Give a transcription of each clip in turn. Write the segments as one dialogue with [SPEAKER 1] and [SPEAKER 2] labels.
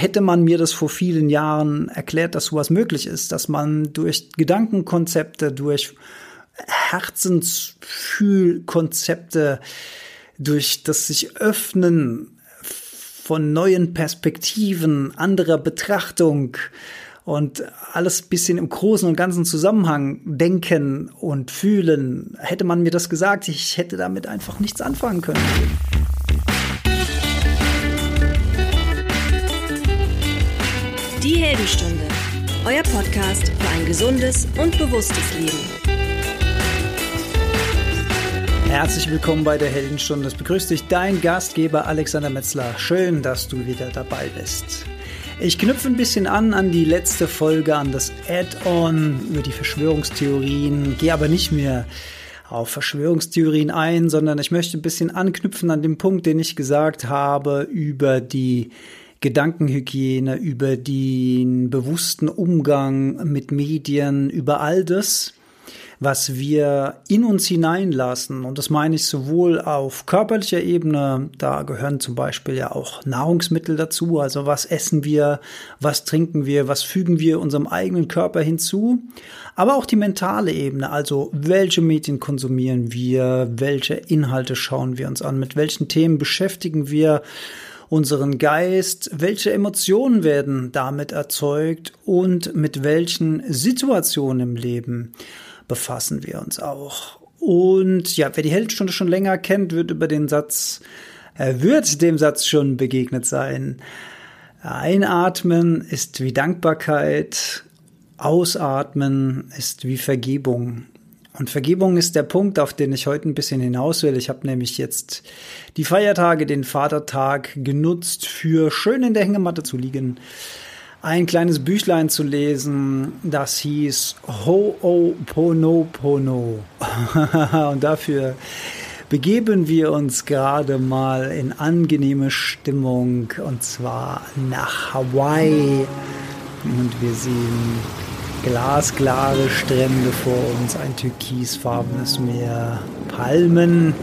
[SPEAKER 1] hätte man mir das vor vielen Jahren erklärt, dass sowas möglich ist, dass man durch Gedankenkonzepte, durch Herzensfühlkonzepte, durch das sich öffnen von neuen Perspektiven, anderer Betrachtung und alles bisschen im großen und ganzen Zusammenhang denken und fühlen. Hätte man mir das gesagt, ich hätte damit einfach nichts anfangen können.
[SPEAKER 2] Die Heldenstunde, euer Podcast für ein gesundes und bewusstes Leben.
[SPEAKER 1] Herzlich willkommen bei der Heldenstunde. Es begrüßt dich dein Gastgeber Alexander Metzler. Schön, dass du wieder dabei bist. Ich knüpfe ein bisschen an an die letzte Folge, an das Add-on über die Verschwörungstheorien, gehe aber nicht mehr auf Verschwörungstheorien ein, sondern ich möchte ein bisschen anknüpfen an den Punkt, den ich gesagt habe über die Gedankenhygiene, über den bewussten Umgang mit Medien, über all das, was wir in uns hineinlassen. Und das meine ich sowohl auf körperlicher Ebene, da gehören zum Beispiel ja auch Nahrungsmittel dazu, also was essen wir, was trinken wir, was fügen wir unserem eigenen Körper hinzu, aber auch die mentale Ebene, also welche Medien konsumieren wir, welche Inhalte schauen wir uns an, mit welchen Themen beschäftigen wir unseren Geist, welche Emotionen werden damit erzeugt und mit welchen Situationen im Leben befassen wir uns auch. Und ja, wer die Heldenstunde schon länger kennt, wird über den Satz, er wird dem Satz schon begegnet sein. Einatmen ist wie Dankbarkeit, Ausatmen ist wie Vergebung. Und Vergebung ist der Punkt, auf den ich heute ein bisschen hinaus will. Ich habe nämlich jetzt die Feiertage, den Vatertag genutzt, für schön in der Hängematte zu liegen ein kleines Büchlein zu lesen, das hieß Ho'oponopono. Und dafür begeben wir uns gerade mal in angenehme Stimmung und zwar nach Hawaii. Und wir sehen glasklare Strände vor uns, ein türkisfarbenes Meer, Palmen,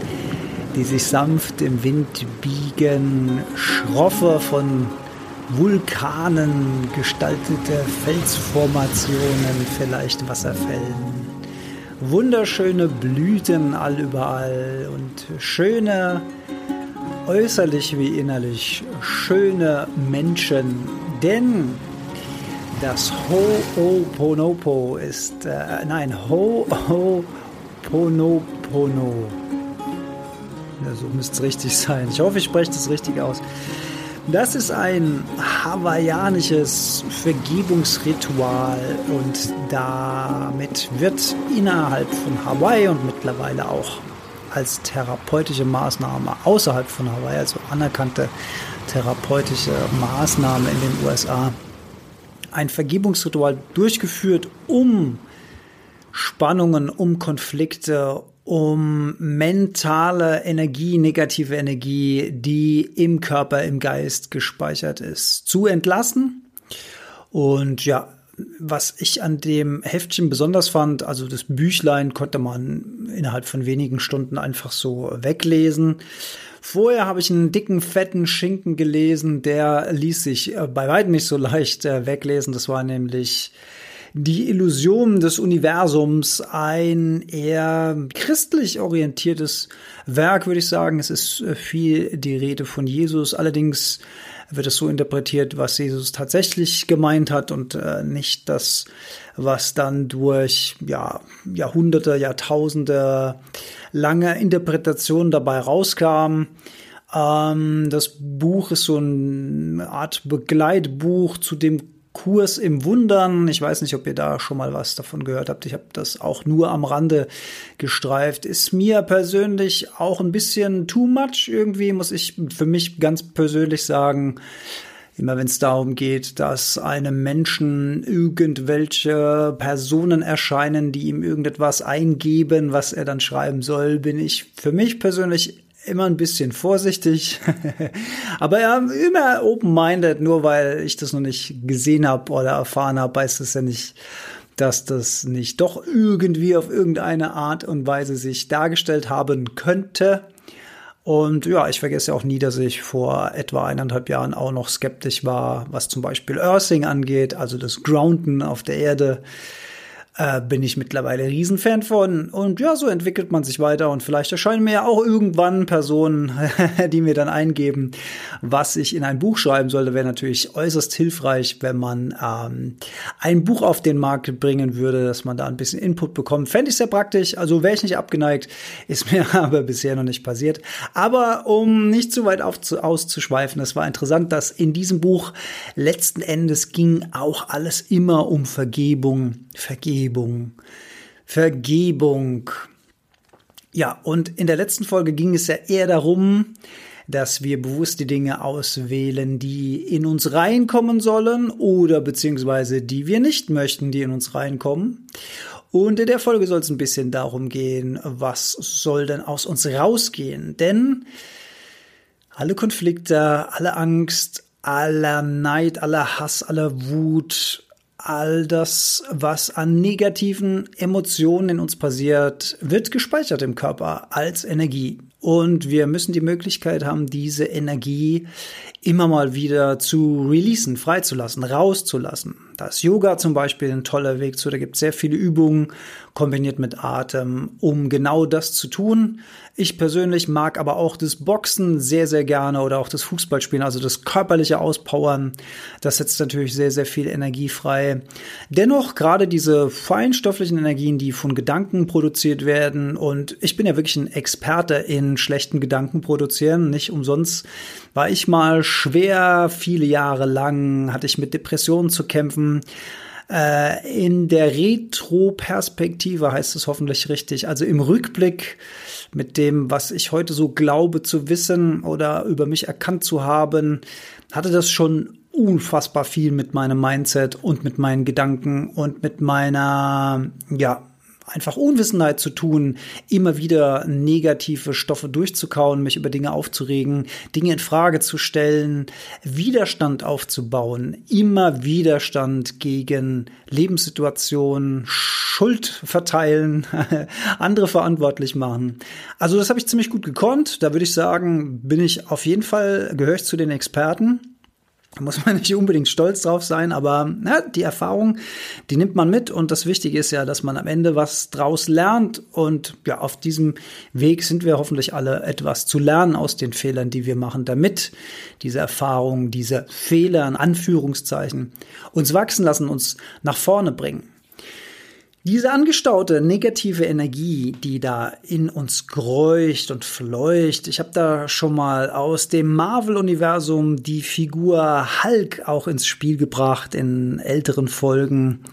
[SPEAKER 1] die sich sanft im Wind biegen, schroffe von Vulkanen gestaltete Felsformationen, vielleicht Wasserfällen. Wunderschöne Blüten allüberall und schöne, äußerlich wie innerlich, schöne Menschen. Denn das Ho'oponopo ist, äh, nein, Ho'oponopono. Ja, so müsste es richtig sein. Ich hoffe, ich spreche das richtig aus. Das ist ein hawaiianisches Vergebungsritual und damit wird innerhalb von Hawaii und mittlerweile auch als therapeutische Maßnahme außerhalb von Hawaii, also anerkannte therapeutische Maßnahme in den USA, ein Vergebungsritual durchgeführt, um Spannungen, um Konflikte, um mentale Energie, negative Energie, die im Körper, im Geist gespeichert ist, zu entlassen. Und ja, was ich an dem Heftchen besonders fand, also das Büchlein konnte man innerhalb von wenigen Stunden einfach so weglesen. Vorher habe ich einen dicken, fetten Schinken gelesen, der ließ sich äh, bei weitem nicht so leicht äh, weglesen. Das war nämlich die Illusion des Universums, ein eher christlich orientiertes Werk, würde ich sagen. Es ist äh, viel die Rede von Jesus. Allerdings wird es so interpretiert, was Jesus tatsächlich gemeint hat und äh, nicht das, was dann durch ja, Jahrhunderte, Jahrtausende lange Interpretation dabei rauskam. Ähm, das Buch ist so eine Art Begleitbuch zu dem Kurs im Wundern. Ich weiß nicht, ob ihr da schon mal was davon gehört habt. Ich habe das auch nur am Rande gestreift. Ist mir persönlich auch ein bisschen too much irgendwie, muss ich für mich ganz persönlich sagen. Immer wenn es darum geht, dass einem Menschen irgendwelche Personen erscheinen, die ihm irgendetwas eingeben, was er dann schreiben soll, bin ich für mich persönlich immer ein bisschen vorsichtig. Aber ja, immer open-minded, nur weil ich das noch nicht gesehen habe oder erfahren habe, heißt es ja nicht, dass das nicht doch irgendwie auf irgendeine Art und Weise sich dargestellt haben könnte. Und ja, ich vergesse auch nie, dass ich vor etwa eineinhalb Jahren auch noch skeptisch war, was zum Beispiel Earthing angeht, also das Grounden auf der Erde äh, bin ich mittlerweile Riesenfan von. Und ja, so entwickelt man sich weiter und vielleicht erscheinen mir ja auch irgendwann Personen, die mir dann eingeben, was ich in ein Buch schreiben sollte. Wäre natürlich äußerst hilfreich, wenn man ähm, ein Buch auf den Markt bringen würde, dass man da ein bisschen Input bekommt. Fände ich sehr praktisch. Also wäre ich nicht abgeneigt, ist mir aber bisher noch nicht passiert. Aber um nicht zu weit auf, auszuschweifen, es war interessant, dass in diesem Buch letzten Endes ging auch alles immer um Vergebung. Vergebung Vergebung. Ja, und in der letzten Folge ging es ja eher darum, dass wir bewusst die Dinge auswählen, die in uns reinkommen sollen oder beziehungsweise die wir nicht möchten, die in uns reinkommen. Und in der Folge soll es ein bisschen darum gehen, was soll denn aus uns rausgehen? Denn alle Konflikte, alle Angst, aller Neid, aller Hass, aller Wut, all das, was an negativen Emotionen in uns passiert, wird gespeichert im Körper als Energie. Und wir müssen die Möglichkeit haben, diese Energie immer mal wieder zu releasen, freizulassen, rauszulassen. Da ist Yoga zum Beispiel ein toller Weg zu. Da gibt es sehr viele Übungen kombiniert mit Atem, um genau das zu tun. Ich persönlich mag aber auch das Boxen sehr, sehr gerne oder auch das Fußballspielen, also das körperliche Auspowern. Das setzt natürlich sehr, sehr viel Energie frei. Dennoch gerade diese feinstofflichen Energien, die von Gedanken produziert werden und ich bin ja wirklich ein Experte in schlechten Gedanken produzieren. Nicht umsonst war ich mal schwer, viele Jahre lang hatte ich mit Depressionen zu kämpfen. Äh, in der Retro-Perspektive heißt es hoffentlich richtig, also im Rückblick mit dem, was ich heute so glaube zu wissen oder über mich erkannt zu haben, hatte das schon unfassbar viel mit meinem Mindset und mit meinen Gedanken und mit meiner, ja, einfach Unwissenheit zu tun, immer wieder negative Stoffe durchzukauen, mich über Dinge aufzuregen, Dinge in Frage zu stellen, Widerstand aufzubauen, immer Widerstand gegen Lebenssituationen, Schuld verteilen, andere verantwortlich machen. Also das habe ich ziemlich gut gekonnt. Da würde ich sagen, bin ich auf jeden Fall gehöre ich zu den Experten. Da muss man nicht unbedingt stolz drauf sein, aber ja, die Erfahrung, die nimmt man mit und das Wichtige ist ja, dass man am Ende was draus lernt und ja, auf diesem Weg sind wir hoffentlich alle etwas zu lernen aus den Fehlern, die wir machen, damit diese Erfahrungen, diese Fehler in Anführungszeichen uns wachsen lassen, uns nach vorne bringen. Diese angestaute negative Energie, die da in uns greucht und fleucht, ich habe da schon mal aus dem Marvel-Universum die Figur Hulk auch ins Spiel gebracht in älteren Folgen.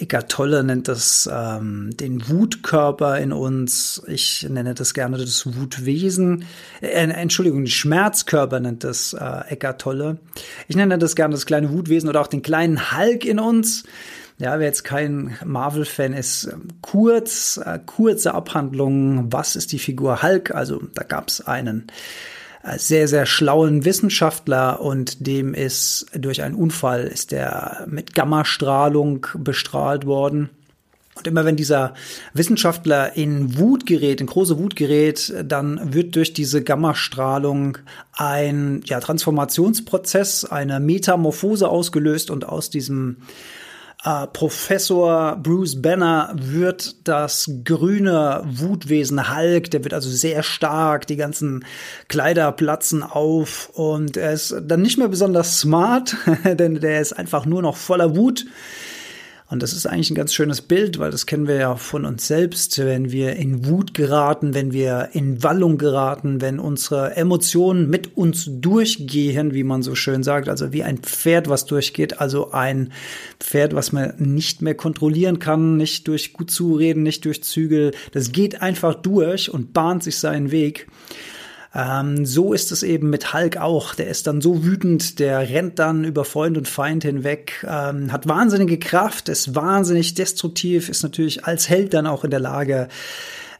[SPEAKER 1] Eckart Tolle nennt das ähm, den Wutkörper in uns. Ich nenne das gerne das Wutwesen. Äh, Entschuldigung, den Schmerzkörper nennt das äh, Eckart Tolle. Ich nenne das gerne das kleine Wutwesen oder auch den kleinen Hulk in uns. Ja, wer jetzt kein Marvel-Fan ist, kurz, äh, kurze Abhandlung, was ist die Figur Hulk? Also da gab es einen äh, sehr, sehr schlauen Wissenschaftler und dem ist durch einen Unfall ist der mit Gammastrahlung bestrahlt worden. Und immer wenn dieser Wissenschaftler in Wut gerät, in große Wut gerät, dann wird durch diese Gammastrahlung ein ja, Transformationsprozess, eine Metamorphose ausgelöst und aus diesem äh, Professor Bruce Banner wird das grüne Wutwesen Hulk, der wird also sehr stark, die ganzen Kleider platzen auf und er ist dann nicht mehr besonders smart, denn der ist einfach nur noch voller Wut. Und das ist eigentlich ein ganz schönes Bild, weil das kennen wir ja von uns selbst, wenn wir in Wut geraten, wenn wir in Wallung geraten, wenn unsere Emotionen mit uns durchgehen, wie man so schön sagt, also wie ein Pferd, was durchgeht, also ein Pferd, was man nicht mehr kontrollieren kann, nicht durch gut zureden, nicht durch Zügel, das geht einfach durch und bahnt sich seinen Weg. Ähm, so ist es eben mit Hulk auch. Der ist dann so wütend, der rennt dann über Freund und Feind hinweg, ähm, hat wahnsinnige Kraft, ist wahnsinnig destruktiv, ist natürlich als Held dann auch in der Lage,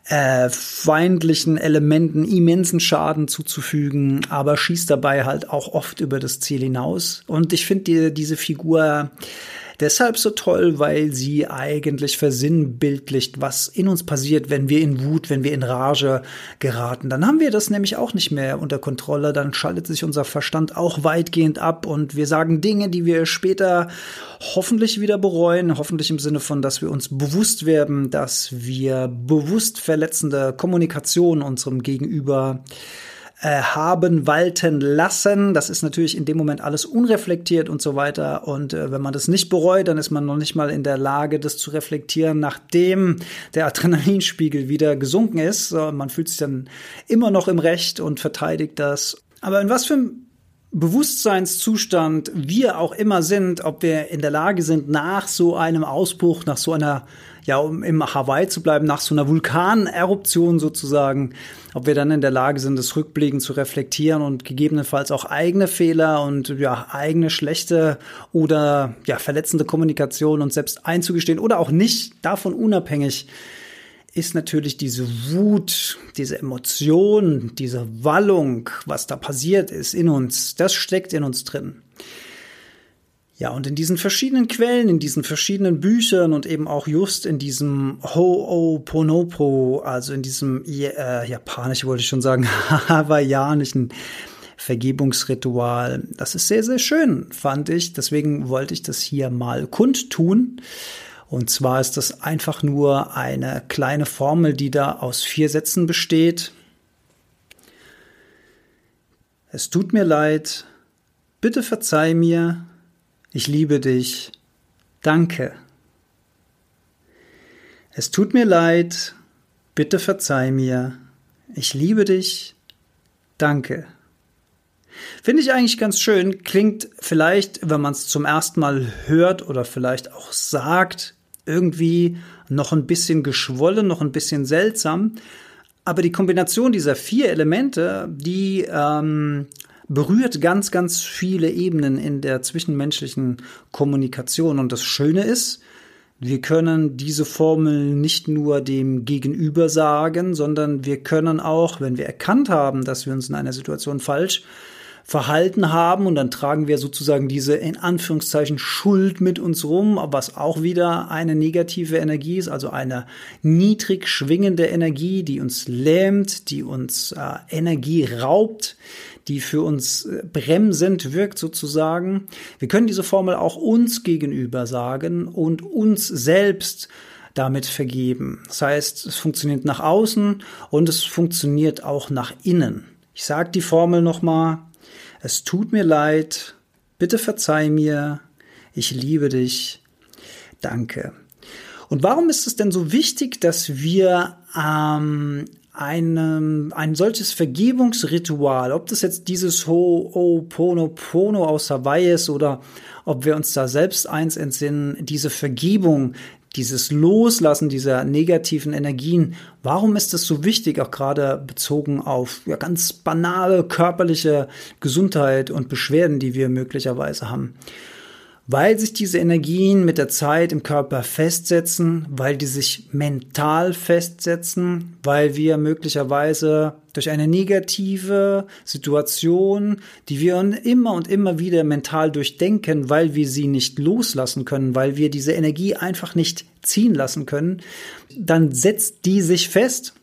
[SPEAKER 1] äh, feindlichen Elementen immensen Schaden zuzufügen, aber schießt dabei halt auch oft über das Ziel hinaus. Und ich finde die, diese Figur deshalb so toll, weil sie eigentlich versinnbildlicht, was in uns passiert, wenn wir in Wut, wenn wir in Rage geraten. Dann haben wir das nämlich auch nicht mehr unter Kontrolle. Dann schaltet sich unser Verstand auch weitgehend ab und wir sagen Dinge, die wir später hoffentlich wieder bereuen. Hoffentlich im Sinne von, dass wir uns bewusst werden, dass wir bewusst verletzende Kommunikation unserem Gegenüber äh, haben walten lassen. Das ist natürlich in dem Moment alles unreflektiert und so weiter. Und äh, wenn man das nicht bereut, dann ist man noch nicht mal in der Lage, das zu reflektieren, nachdem der Adrenalinspiegel wieder gesunken ist. Man fühlt sich dann immer noch im Recht und verteidigt das. Aber in was für einem Bewusstseinszustand wir auch immer sind, ob wir in der Lage sind, nach so einem Ausbruch, nach so einer ja, um im Hawaii zu bleiben, nach so einer Vulkaneruption sozusagen, ob wir dann in der Lage sind, das rückblickend zu reflektieren und gegebenenfalls auch eigene Fehler und ja, eigene schlechte oder ja, verletzende Kommunikation uns selbst einzugestehen oder auch nicht, davon unabhängig ist natürlich diese Wut, diese Emotion, diese Wallung, was da passiert ist in uns, das steckt in uns drin. Ja, und in diesen verschiedenen Quellen, in diesen verschiedenen Büchern und eben auch just in diesem Ho'oponopo, also in diesem äh, japanisch wollte ich schon sagen, hawaiianischen Vergebungsritual. Das ist sehr, sehr schön, fand ich. Deswegen wollte ich das hier mal kundtun. Und zwar ist das einfach nur eine kleine Formel, die da aus vier Sätzen besteht. Es tut mir leid, bitte verzeih mir, ich liebe dich. Danke. Es tut mir leid. Bitte verzeih mir. Ich liebe dich. Danke. Finde ich eigentlich ganz schön. Klingt vielleicht, wenn man es zum ersten Mal hört oder vielleicht auch sagt, irgendwie noch ein bisschen geschwollen, noch ein bisschen seltsam. Aber die Kombination dieser vier Elemente, die ähm, berührt ganz, ganz viele Ebenen in der zwischenmenschlichen Kommunikation. Und das Schöne ist, wir können diese Formel nicht nur dem Gegenüber sagen, sondern wir können auch, wenn wir erkannt haben, dass wir uns in einer Situation falsch verhalten haben und dann tragen wir sozusagen diese in Anführungszeichen Schuld mit uns rum, was auch wieder eine negative Energie ist, also eine niedrig schwingende Energie, die uns lähmt, die uns äh, Energie raubt, die für uns äh, bremsend wirkt sozusagen. Wir können diese Formel auch uns gegenüber sagen und uns selbst damit vergeben. Das heißt, es funktioniert nach außen und es funktioniert auch nach innen. Ich sage die Formel nochmal. Es tut mir leid. Bitte verzeih mir. Ich liebe dich. Danke. Und warum ist es denn so wichtig, dass wir ähm, einem, ein solches Vergebungsritual, ob das jetzt dieses Ho'oponopono aus Hawaii ist oder ob wir uns da selbst eins entsinnen, diese Vergebung, dieses Loslassen dieser negativen Energien, warum ist das so wichtig, auch gerade bezogen auf ja, ganz banale körperliche Gesundheit und Beschwerden, die wir möglicherweise haben? Weil sich diese Energien mit der Zeit im Körper festsetzen, weil die sich mental festsetzen, weil wir möglicherweise durch eine negative Situation, die wir immer und immer wieder mental durchdenken, weil wir sie nicht loslassen können, weil wir diese Energie einfach nicht ziehen lassen können, dann setzt die sich fest.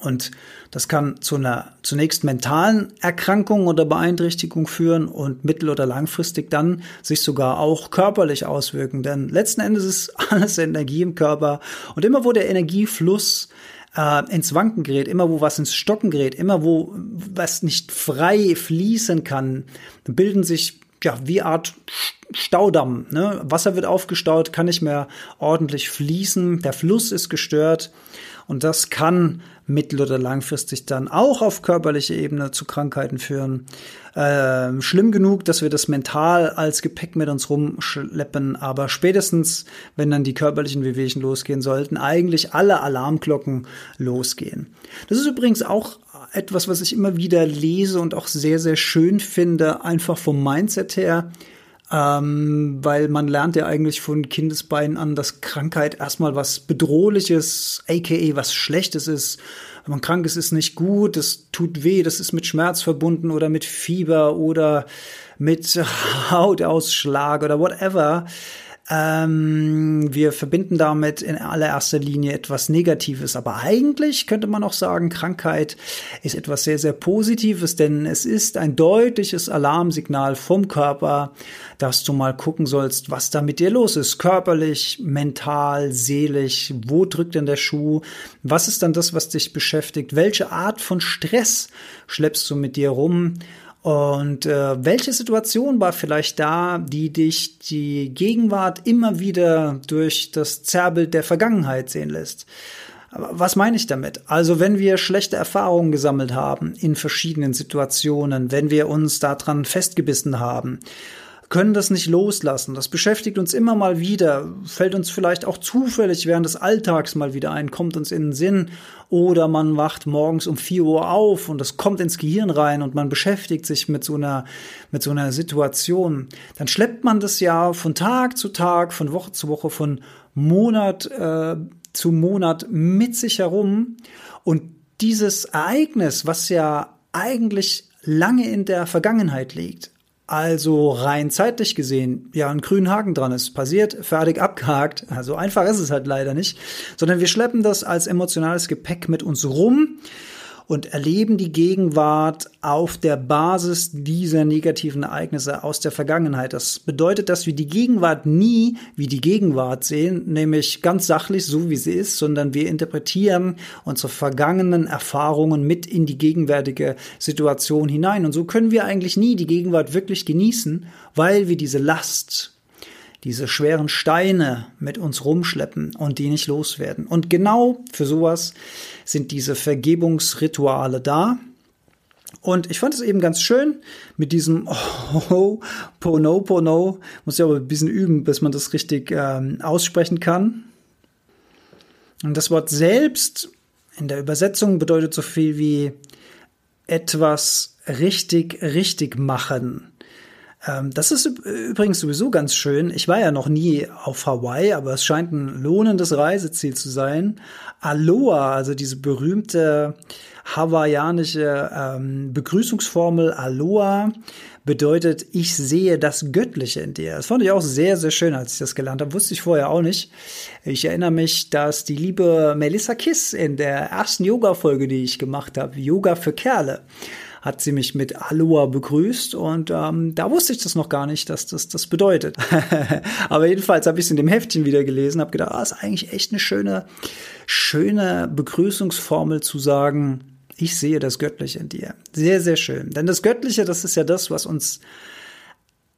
[SPEAKER 1] Und das kann zu einer zunächst mentalen Erkrankung oder Beeinträchtigung führen und mittel- oder langfristig dann sich sogar auch körperlich auswirken. Denn letzten Endes ist alles Energie im Körper und immer wo der Energiefluss äh, ins Wanken gerät, immer wo was ins Stocken gerät, immer wo was nicht frei fließen kann, bilden sich ja wie Art Staudamm. Ne? Wasser wird aufgestaut, kann nicht mehr ordentlich fließen, der Fluss ist gestört und das kann mittel- oder langfristig dann auch auf körperlicher Ebene zu Krankheiten führen. Ähm, schlimm genug, dass wir das mental als Gepäck mit uns rumschleppen, aber spätestens, wenn dann die körperlichen Wehwehchen losgehen sollten, eigentlich alle Alarmglocken losgehen. Das ist übrigens auch etwas, was ich immer wieder lese und auch sehr, sehr schön finde, einfach vom Mindset her ähm, weil man lernt ja eigentlich von Kindesbeinen an, dass Krankheit erstmal was Bedrohliches, aka was Schlechtes ist. Wenn man krank ist, ist nicht gut, das tut weh, das ist mit Schmerz verbunden oder mit Fieber oder mit Hautausschlag oder whatever. Ähm, wir verbinden damit in allererster Linie etwas Negatives, aber eigentlich könnte man auch sagen, Krankheit ist etwas sehr, sehr Positives, denn es ist ein deutliches Alarmsignal vom Körper, dass du mal gucken sollst, was da mit dir los ist, körperlich, mental, seelisch, wo drückt denn der Schuh, was ist dann das, was dich beschäftigt, welche Art von Stress schleppst du mit dir rum, und äh, welche Situation war vielleicht da, die dich die Gegenwart immer wieder durch das Zerrbild der Vergangenheit sehen lässt? Was meine ich damit? Also wenn wir schlechte Erfahrungen gesammelt haben in verschiedenen Situationen, wenn wir uns daran festgebissen haben können das nicht loslassen. Das beschäftigt uns immer mal wieder, fällt uns vielleicht auch zufällig während des Alltags mal wieder ein, kommt uns in den Sinn oder man wacht morgens um vier Uhr auf und das kommt ins Gehirn rein und man beschäftigt sich mit so einer, mit so einer Situation. Dann schleppt man das ja von Tag zu Tag, von Woche zu Woche, von Monat äh, zu Monat mit sich herum und dieses Ereignis, was ja eigentlich lange in der Vergangenheit liegt, also rein zeitlich gesehen, ja, ein grünen Haken dran ist. Passiert, fertig, abgehakt. Also einfach ist es halt leider nicht. Sondern wir schleppen das als emotionales Gepäck mit uns rum und erleben die Gegenwart auf der Basis dieser negativen Ereignisse aus der Vergangenheit. Das bedeutet, dass wir die Gegenwart nie wie die Gegenwart sehen, nämlich ganz sachlich so wie sie ist, sondern wir interpretieren unsere vergangenen Erfahrungen mit in die gegenwärtige Situation hinein. Und so können wir eigentlich nie die Gegenwart wirklich genießen, weil wir diese Last diese schweren Steine mit uns rumschleppen und die nicht loswerden. Und genau für sowas sind diese Vergebungsrituale da. Und ich fand es eben ganz schön mit diesem Oh, Pono, Pono. Muss ja aber ein bisschen üben, bis man das richtig ähm, aussprechen kann. Und das Wort selbst in der Übersetzung bedeutet so viel wie etwas richtig, richtig machen. Ähm, das ist übrigens sowieso ganz schön. Ich war ja noch nie auf Hawaii, aber es scheint ein lohnendes Reiseziel zu sein. Aloha, also diese berühmte hawaiianische ähm, Begrüßungsformel Aloha bedeutet, ich sehe das Göttliche in dir. Das fand ich auch sehr, sehr schön, als ich das gelernt habe. Wusste ich vorher auch nicht. Ich erinnere mich, dass die liebe Melissa Kiss in der ersten Yoga-Folge, die ich gemacht habe, Yoga für Kerle, hat sie mich mit Aloha begrüßt und ähm, da wusste ich das noch gar nicht, dass das das bedeutet. Aber jedenfalls habe ich es in dem Heftchen wieder gelesen, habe gedacht, ah, ist eigentlich echt eine schöne, schöne Begrüßungsformel zu sagen, ich sehe das Göttliche in dir. Sehr, sehr schön. Denn das Göttliche, das ist ja das, was uns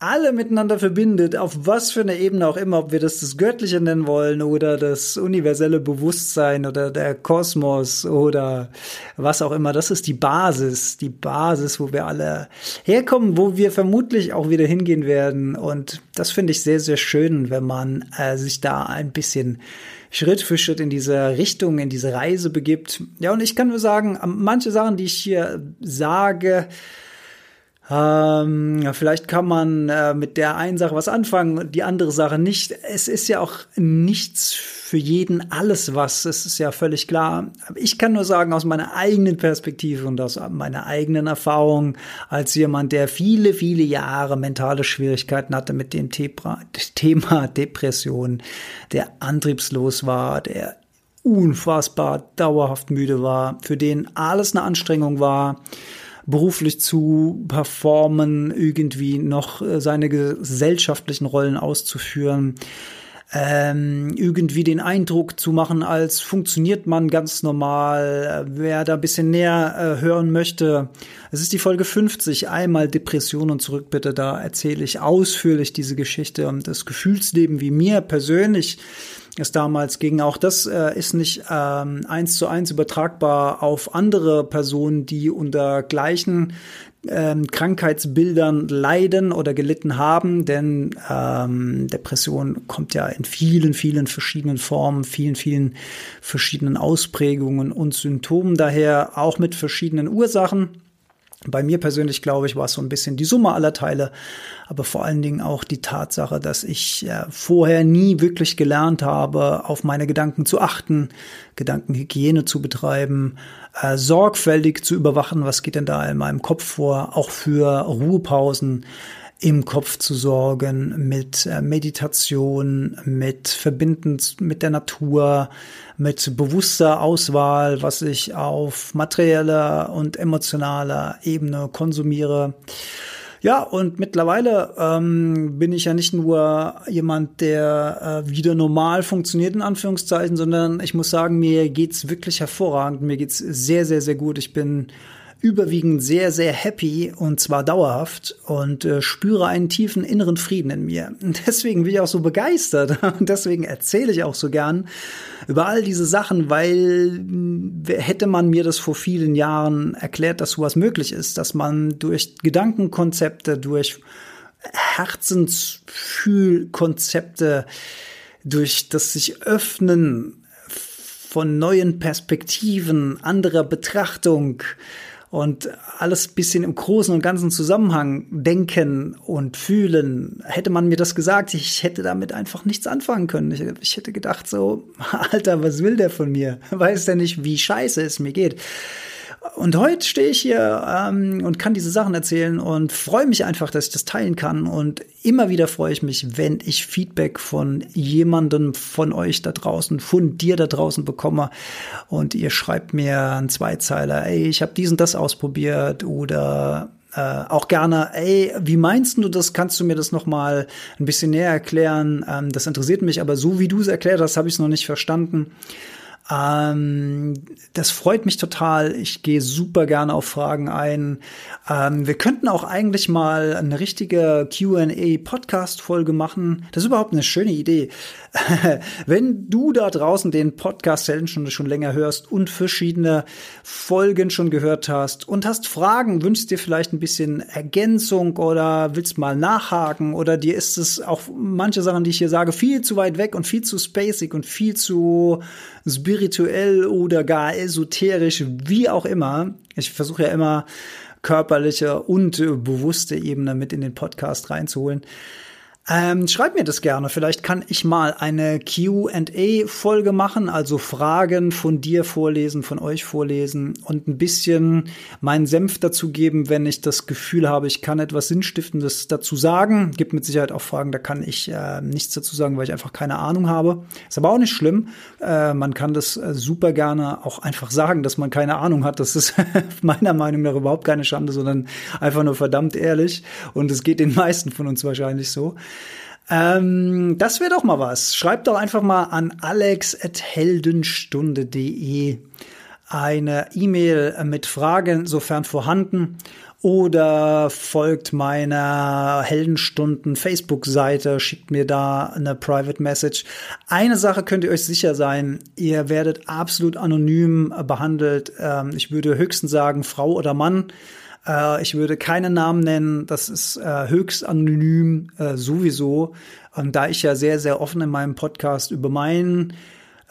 [SPEAKER 1] alle miteinander verbindet, auf was für eine Ebene auch immer, ob wir das das Göttliche nennen wollen oder das universelle Bewusstsein oder der Kosmos oder was auch immer, das ist die Basis, die Basis, wo wir alle herkommen, wo wir vermutlich auch wieder hingehen werden. Und das finde ich sehr, sehr schön, wenn man äh, sich da ein bisschen Schritt für Schritt in diese Richtung, in diese Reise begibt. Ja, und ich kann nur sagen, manche Sachen, die ich hier sage, ähm, vielleicht kann man äh, mit der einen Sache was anfangen, die andere Sache nicht. Es ist ja auch nichts für jeden alles was. Es ist ja völlig klar. Aber ich kann nur sagen, aus meiner eigenen Perspektive und aus meiner eigenen Erfahrung als jemand, der viele, viele Jahre mentale Schwierigkeiten hatte mit dem Thema Depression, der antriebslos war, der unfassbar dauerhaft müde war, für den alles eine Anstrengung war beruflich zu performen, irgendwie noch äh, seine gesellschaftlichen Rollen auszuführen, ähm, irgendwie den Eindruck zu machen, als funktioniert man ganz normal. Wer da ein bisschen näher äh, hören möchte, es ist die Folge 50, einmal Depression und zurück bitte, da erzähle ich ausführlich diese Geschichte und das Gefühlsleben, wie mir persönlich es damals ging. Auch das äh, ist nicht ähm, eins zu eins übertragbar auf andere Personen, die unter gleichen ähm, Krankheitsbildern leiden oder gelitten haben, denn ähm, Depression kommt ja in vielen, vielen verschiedenen Formen, vielen, vielen verschiedenen Ausprägungen und Symptomen, daher auch mit verschiedenen Ursachen. Bei mir persönlich, glaube ich, war es so ein bisschen die Summe aller Teile, aber vor allen Dingen auch die Tatsache, dass ich vorher nie wirklich gelernt habe, auf meine Gedanken zu achten, Gedankenhygiene zu betreiben, äh, sorgfältig zu überwachen, was geht denn da in meinem Kopf vor, auch für Ruhepausen im Kopf zu sorgen, mit äh, Meditation, mit Verbinden mit der Natur, mit bewusster Auswahl, was ich auf materieller und emotionaler Ebene konsumiere. Ja, und mittlerweile ähm, bin ich ja nicht nur jemand, der äh, wieder normal funktioniert, in Anführungszeichen, sondern ich muss sagen, mir geht's wirklich hervorragend. Mir geht's sehr, sehr, sehr gut. Ich bin überwiegend sehr, sehr happy und zwar dauerhaft und äh, spüre einen tiefen inneren Frieden in mir. Und deswegen bin ich auch so begeistert und deswegen erzähle ich auch so gern über all diese Sachen, weil hätte man mir das vor vielen Jahren erklärt, dass sowas möglich ist, dass man durch Gedankenkonzepte, durch Herzensfühlkonzepte, durch das sich öffnen von neuen Perspektiven, anderer Betrachtung, und alles bisschen im großen und ganzen Zusammenhang denken und fühlen. Hätte man mir das gesagt, ich hätte damit einfach nichts anfangen können. Ich, ich hätte gedacht so, Alter, was will der von mir? Weiß der nicht, wie scheiße es mir geht? Und heute stehe ich hier ähm, und kann diese Sachen erzählen und freue mich einfach, dass ich das teilen kann. Und immer wieder freue ich mich, wenn ich Feedback von jemandem von euch da draußen, von dir da draußen bekomme. Und ihr schreibt mir einen Zweizeiler, ey, ich habe dies und das ausprobiert oder äh, auch gerne, ey, wie meinst du das? Kannst du mir das noch mal ein bisschen näher erklären? Ähm, das interessiert mich, aber so wie du es erklärt hast, habe ich es noch nicht verstanden. Ähm, das freut mich total. Ich gehe super gerne auf Fragen ein. Ähm, wir könnten auch eigentlich mal eine richtige QA-Podcast-Folge machen. Das ist überhaupt eine schöne Idee. Wenn du da draußen den Podcast Heldenstunde schon länger hörst und verschiedene Folgen schon gehört hast und hast Fragen, wünschst dir vielleicht ein bisschen Ergänzung oder willst mal nachhaken oder dir ist es auch manche Sachen, die ich hier sage, viel zu weit weg und viel zu spacig und viel zu spirituell oder gar esoterisch, wie auch immer. Ich versuche ja immer körperliche und bewusste Ebene mit in den Podcast reinzuholen. Ähm, schreib mir das gerne. Vielleicht kann ich mal eine QA-Folge machen, also Fragen von dir vorlesen, von euch vorlesen und ein bisschen meinen Senf dazu geben, wenn ich das Gefühl habe, ich kann etwas Sinnstiftendes dazu sagen. Gibt mit Sicherheit auch Fragen, da kann ich äh, nichts dazu sagen, weil ich einfach keine Ahnung habe. Ist aber auch nicht schlimm. Äh, man kann das äh, super gerne auch einfach sagen, dass man keine Ahnung hat. Das ist meiner Meinung nach überhaupt keine Schande, sondern einfach nur verdammt ehrlich. Und es geht den meisten von uns wahrscheinlich so. Ähm, das wäre doch mal was. Schreibt doch einfach mal an alex.heldenstunde.de eine E-Mail mit Fragen, sofern vorhanden, oder folgt meiner Heldenstunden Facebook-Seite, schickt mir da eine Private Message. Eine Sache könnt ihr euch sicher sein, ihr werdet absolut anonym behandelt. Ähm, ich würde höchstens sagen, Frau oder Mann. Äh, ich würde keine Namen nennen, das ist äh, höchst anonym äh, sowieso. Und da ich ja sehr, sehr offen in meinem Podcast über mein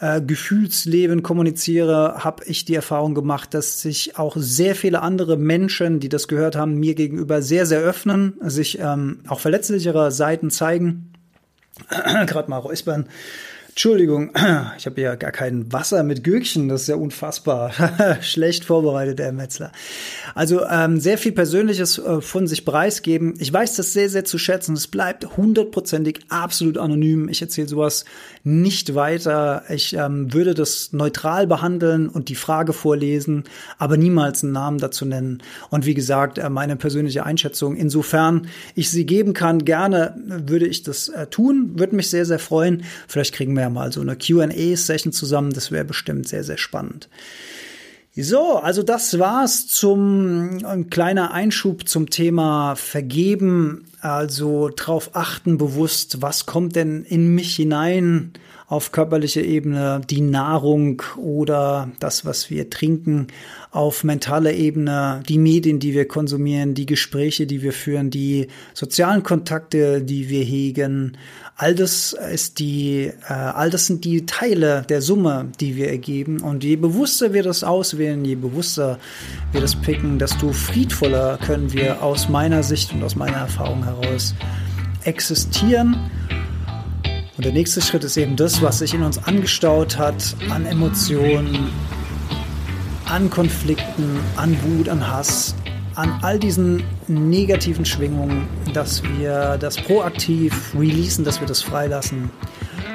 [SPEAKER 1] äh, Gefühlsleben kommuniziere, habe ich die Erfahrung gemacht, dass sich auch sehr viele andere Menschen, die das gehört haben, mir gegenüber sehr, sehr öffnen, sich ähm, auch verletzlichere Seiten zeigen. Gerade mal räuspern. Entschuldigung, ich habe ja gar kein Wasser mit Gürkchen, das ist ja unfassbar. Schlecht vorbereitet, Herr Metzler. Also ähm, sehr viel Persönliches äh, von sich preisgeben. Ich weiß das sehr, sehr zu schätzen. Es bleibt hundertprozentig absolut anonym. Ich erzähle sowas nicht weiter. Ich ähm, würde das neutral behandeln und die Frage vorlesen, aber niemals einen Namen dazu nennen. Und wie gesagt, äh, meine persönliche Einschätzung. Insofern ich sie geben kann, gerne würde ich das äh, tun. Würde mich sehr, sehr freuen. Vielleicht kriegen wir ja mal so eine Q&A-Session zusammen. Das wäre bestimmt sehr, sehr spannend. So, also das war's zum ein kleiner Einschub zum Thema Vergeben, also drauf achten bewusst, was kommt denn in mich hinein auf körperlicher Ebene, die Nahrung oder das, was wir trinken, auf mentaler Ebene, die Medien, die wir konsumieren, die Gespräche, die wir führen, die sozialen Kontakte, die wir hegen, All das ist die, äh, all das sind die Teile der Summe, die wir ergeben. Und je bewusster wir das auswählen, je bewusster wir das picken, desto friedvoller können wir aus meiner Sicht und aus meiner Erfahrung heraus existieren. Und der nächste Schritt ist eben das, was sich in uns angestaut hat, an Emotionen, an Konflikten, an Wut, an Hass, an all diesen negativen Schwingungen, dass wir das proaktiv releasen, dass wir das freilassen.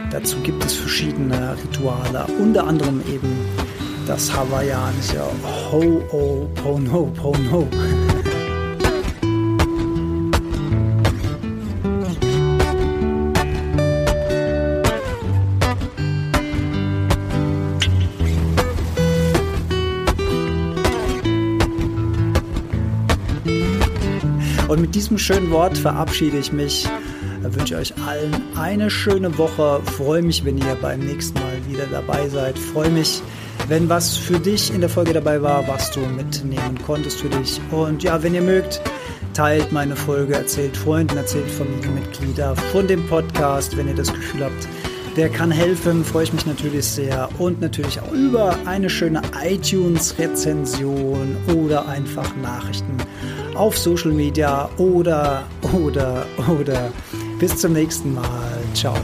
[SPEAKER 1] Dazu gibt es verschiedene Rituale, unter anderem eben das hawaiianische Ho-O-Pono-Pono. Mit diesem schönen Wort verabschiede ich mich. Ich wünsche euch allen eine schöne Woche. Freue mich, wenn ihr beim nächsten Mal wieder dabei seid. Freue mich, wenn was für dich in der Folge dabei war, was du mitnehmen konntest für dich. Und ja, wenn ihr mögt, teilt meine Folge, erzählt Freunden, erzählt Familienmitgliedern von dem Podcast, wenn ihr das Gefühl habt, der kann helfen, freue ich mich natürlich sehr. Und natürlich auch über eine schöne iTunes-Rezension oder einfach Nachrichten auf Social Media oder, oder, oder. Bis zum nächsten Mal. Ciao.